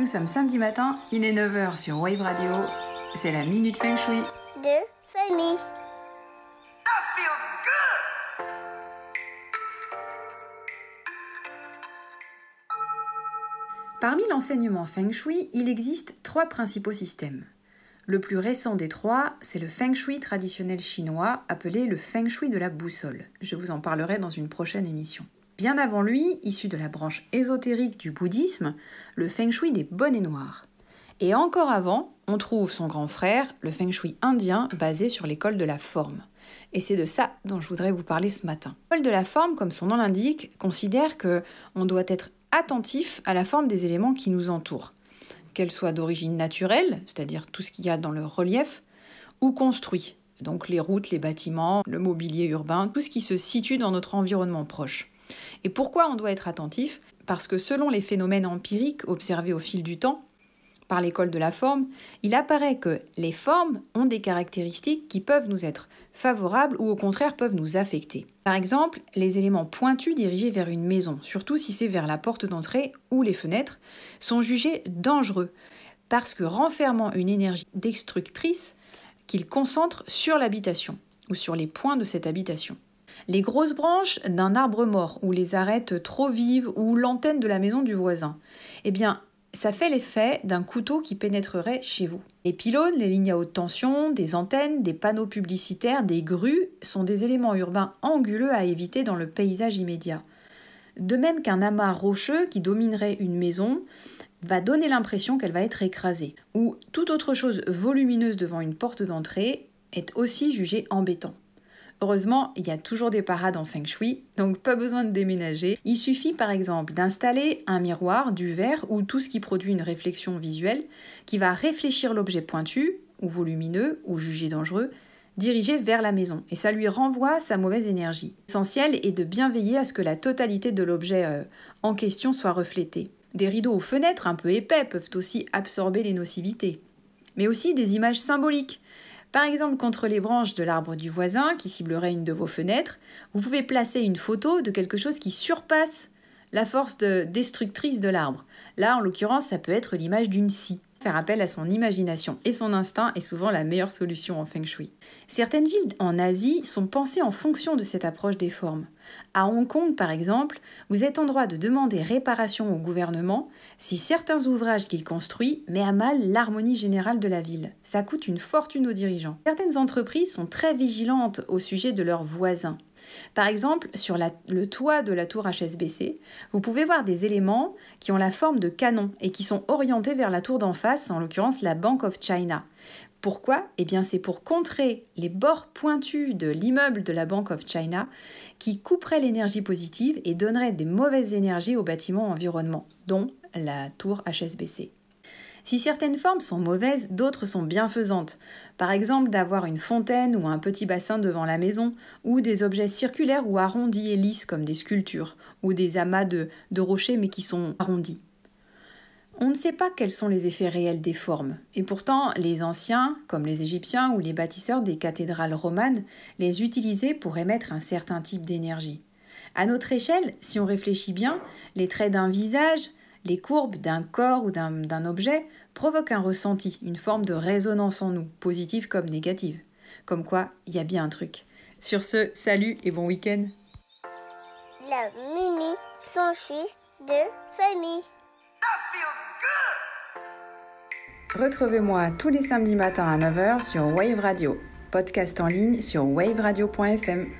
Nous sommes samedi matin, il est 9h sur Wave Radio. C'est la Minute Feng Shui. de. Parmi l'enseignement Feng Shui, il existe trois principaux systèmes. Le plus récent des trois, c'est le Feng Shui traditionnel chinois, appelé le Feng Shui de la boussole. Je vous en parlerai dans une prochaine émission. Bien avant lui, issu de la branche ésotérique du bouddhisme, le Feng Shui des bonnets noirs. Et encore avant, on trouve son grand frère, le Feng Shui indien, basé sur l'école de la forme. Et c'est de ça dont je voudrais vous parler ce matin. L'école de la forme, comme son nom l'indique, considère que on doit être attentif à la forme des éléments qui nous entourent, qu'elles soient d'origine naturelle, c'est-à-dire tout ce qu'il y a dans le relief, ou construit, donc les routes, les bâtiments, le mobilier urbain, tout ce qui se situe dans notre environnement proche. Et pourquoi on doit être attentif? Parce que selon les phénomènes empiriques observés au fil du temps, par l'école de la forme, il apparaît que les formes ont des caractéristiques qui peuvent nous être favorables ou au contraire peuvent nous affecter. Par exemple, les éléments pointus dirigés vers une maison, surtout si c'est vers la porte d'entrée ou les fenêtres, sont jugés dangereux parce que renfermant une énergie destructrice qu'ils concentrent sur l'habitation ou sur les points de cette habitation. Les grosses branches d'un arbre mort ou les arêtes trop vives ou l'antenne de la maison du voisin, eh bien, ça fait l'effet d'un couteau qui pénétrerait chez vous. Les pylônes, les lignes à haute tension, des antennes, des panneaux publicitaires, des grues sont des éléments urbains anguleux à éviter dans le paysage immédiat. De même qu'un amas rocheux qui dominerait une maison va donner l'impression qu'elle va être écrasée, ou toute autre chose volumineuse devant une porte d'entrée est aussi jugée embêtant. Heureusement, il y a toujours des parades en feng shui, donc pas besoin de déménager. Il suffit par exemple d'installer un miroir, du verre ou tout ce qui produit une réflexion visuelle qui va réfléchir l'objet pointu ou volumineux ou jugé dangereux dirigé vers la maison et ça lui renvoie sa mauvaise énergie. L'essentiel est de bien veiller à ce que la totalité de l'objet euh, en question soit reflétée. Des rideaux aux fenêtres un peu épais peuvent aussi absorber les nocivités, mais aussi des images symboliques. Par exemple, contre les branches de l'arbre du voisin qui ciblerait une de vos fenêtres, vous pouvez placer une photo de quelque chose qui surpasse la force de destructrice de l'arbre. Là, en l'occurrence, ça peut être l'image d'une scie. Faire appel à son imagination et son instinct est souvent la meilleure solution en feng shui. Certaines villes en Asie sont pensées en fonction de cette approche des formes. À Hong Kong, par exemple, vous êtes en droit de demander réparation au gouvernement si certains ouvrages qu'il construit met à mal l'harmonie générale de la ville. Ça coûte une fortune aux dirigeants. Certaines entreprises sont très vigilantes au sujet de leurs voisins. Par exemple, sur le toit de la tour HSBC, vous pouvez voir des éléments qui ont la forme de canon et qui sont orientés vers la tour d'en face, en l'occurrence la Bank of China. Pourquoi? Eh bien, c'est pour contrer les bords pointus de l'immeuble de la Bank of China qui couperaient l'énergie positive et donneraient des mauvaises énergies aux bâtiments environnement, dont la tour HSBC. Si certaines formes sont mauvaises, d'autres sont bienfaisantes. Par exemple, d'avoir une fontaine ou un petit bassin devant la maison, ou des objets circulaires ou arrondis et lisses comme des sculptures, ou des amas de, rochers mais qui sont arrondis. On ne sait pas quels sont les effets réels des formes, et pourtant les anciens, comme les Égyptiens ou les bâtisseurs des cathédrales romanes, les utilisaient pour émettre un certain type d'énergie. À notre échelle, si on réfléchit bien, les traits d'un visage, les courbes d'un corps ou d'un d'un objet provoquent un ressenti, une forme de résonance en nous, positive comme négative. Comme quoi, il y a bien un truc. Sur ce, salut et bon week-end La shui de famille. Retrouvez-moi tous les samedis matins à 9h sur Wave Radio, podcast en ligne sur waveradio.fm.